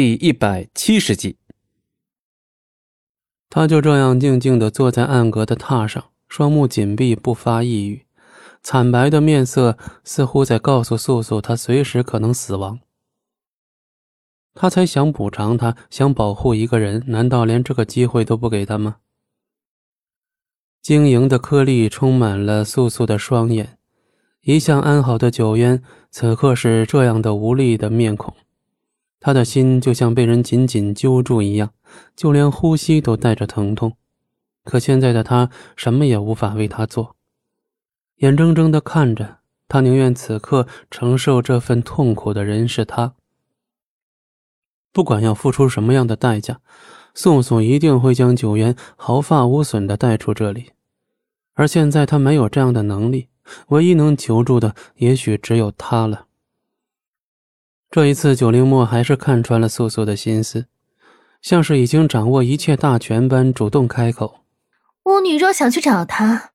第一百七十集。他就这样静静的坐在暗格的榻上，双目紧闭，不发一语，惨白的面色似乎在告诉素素，他随时可能死亡。他才想补偿他，想保护一个人，难道连这个机会都不给他吗？晶莹的颗粒充满了素素的双眼，一向安好的九渊此刻是这样的无力的面孔。他的心就像被人紧紧揪住一样，就连呼吸都带着疼痛。可现在的他什么也无法为他做，眼睁睁的看着他，宁愿此刻承受这份痛苦的人是他。不管要付出什么样的代价，宋宋一定会将九渊毫发无损的带出这里。而现在他没有这样的能力，唯一能求助的也许只有他了。这一次，九灵墨还是看穿了素素的心思，像是已经掌握一切大权般，主动开口：“巫女若想去找他，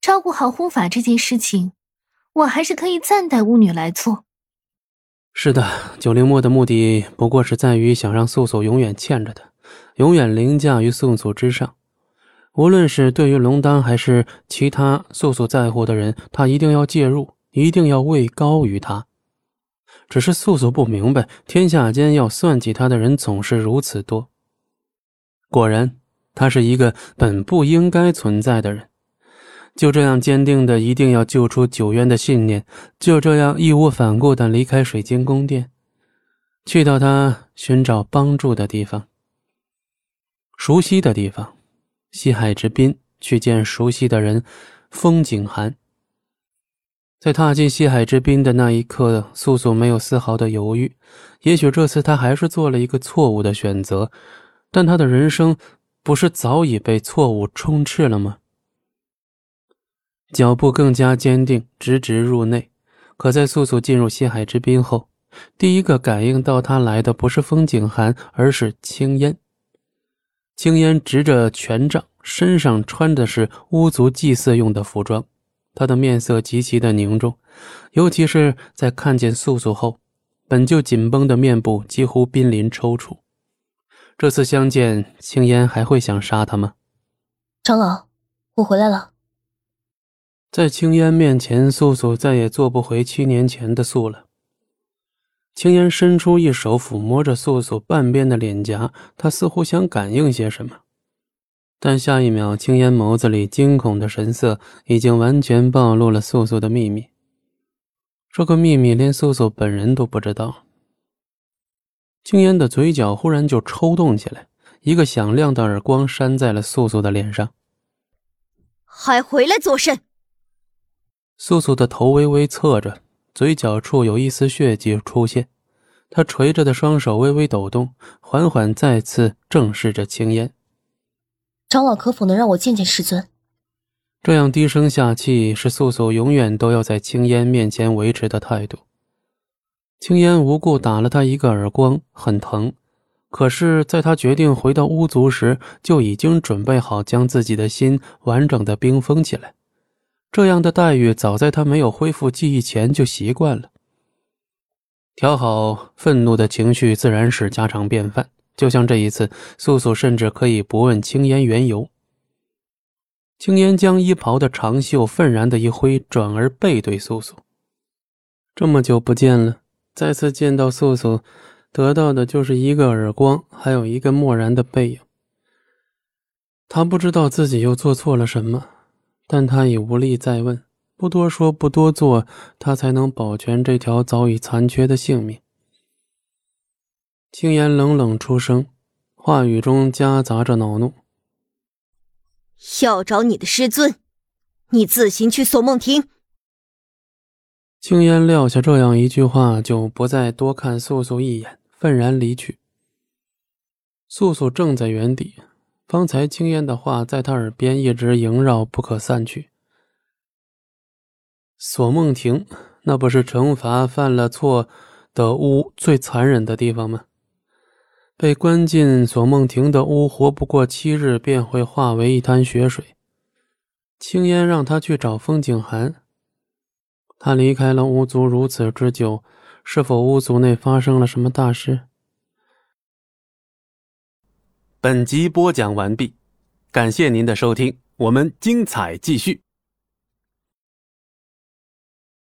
照顾好护法这件事情，我还是可以暂代巫女来做。”是的，九灵墨的目的不过是在于想让素素永远欠着他，永远凌驾于素素之上。无论是对于龙丹还是其他素素在乎的人，他一定要介入，一定要位高于他。只是素素不明白，天下间要算计他的人总是如此多。果然，他是一个本不应该存在的人。就这样坚定的一定要救出九渊的信念，就这样义无反顾的离开水晶宫殿，去到他寻找帮助的地方，熟悉的地方，西海之滨，去见熟悉的人，风景寒。在踏进西海之滨的那一刻，素素没有丝毫的犹豫。也许这次他还是做了一个错误的选择，但他的人生不是早已被错误充斥了吗？脚步更加坚定，直直入内。可在素素进入西海之滨后，第一个感应到他来的不是风景寒，而是青烟。青烟执着权杖，身上穿的是巫族祭祀用的服装。他的面色极其的凝重，尤其是在看见素素后，本就紧绷的面部几乎濒临抽搐。这次相见，青烟还会想杀他吗？长老，我回来了。在青烟面前，素素再也做不回七年前的素了。青烟伸出一手抚摸着素素半边的脸颊，他似乎想感应些什么。但下一秒，青烟眸子里惊恐的神色已经完全暴露了素素的秘密。这个秘密连素素本人都不知道。青烟的嘴角忽然就抽动起来，一个响亮的耳光扇在了素素的脸上。还回来作甚？素素的头微微侧着，嘴角处有一丝血迹出现。她垂着的双手微微抖动，缓缓再次正视着青烟。长老可否能让我见见师尊？这样低声下气，是素素永远都要在青烟面前维持的态度。青烟无故打了他一个耳光，很疼。可是，在他决定回到巫族时，就已经准备好将自己的心完整的冰封起来。这样的待遇，早在他没有恢复记忆前就习惯了。调好愤怒的情绪，自然是家常便饭。就像这一次，素素甚至可以不问青烟缘由。青烟将衣袍的长袖愤然的一挥，转而背对素素。这么久不见了，再次见到素素，得到的就是一个耳光，还有一个漠然的背影。他不知道自己又做错了什么，但他已无力再问，不多说，不多做，他才能保全这条早已残缺的性命。青烟冷冷出声，话语中夹杂着恼怒：“要找你的师尊，你自行去锁梦亭。”青烟撂下这样一句话，就不再多看素素一眼，愤然离去。素素正在原地，方才青烟的话在他耳边一直萦绕，不可散去。锁梦亭，那不是惩罚犯了错的巫最残忍的地方吗？被关进锁梦亭的屋，活不过七日便会化为一滩血水。青烟让他去找风景寒。他离开了巫族如此之久，是否巫族内发生了什么大事？本集播讲完毕，感谢您的收听，我们精彩继续。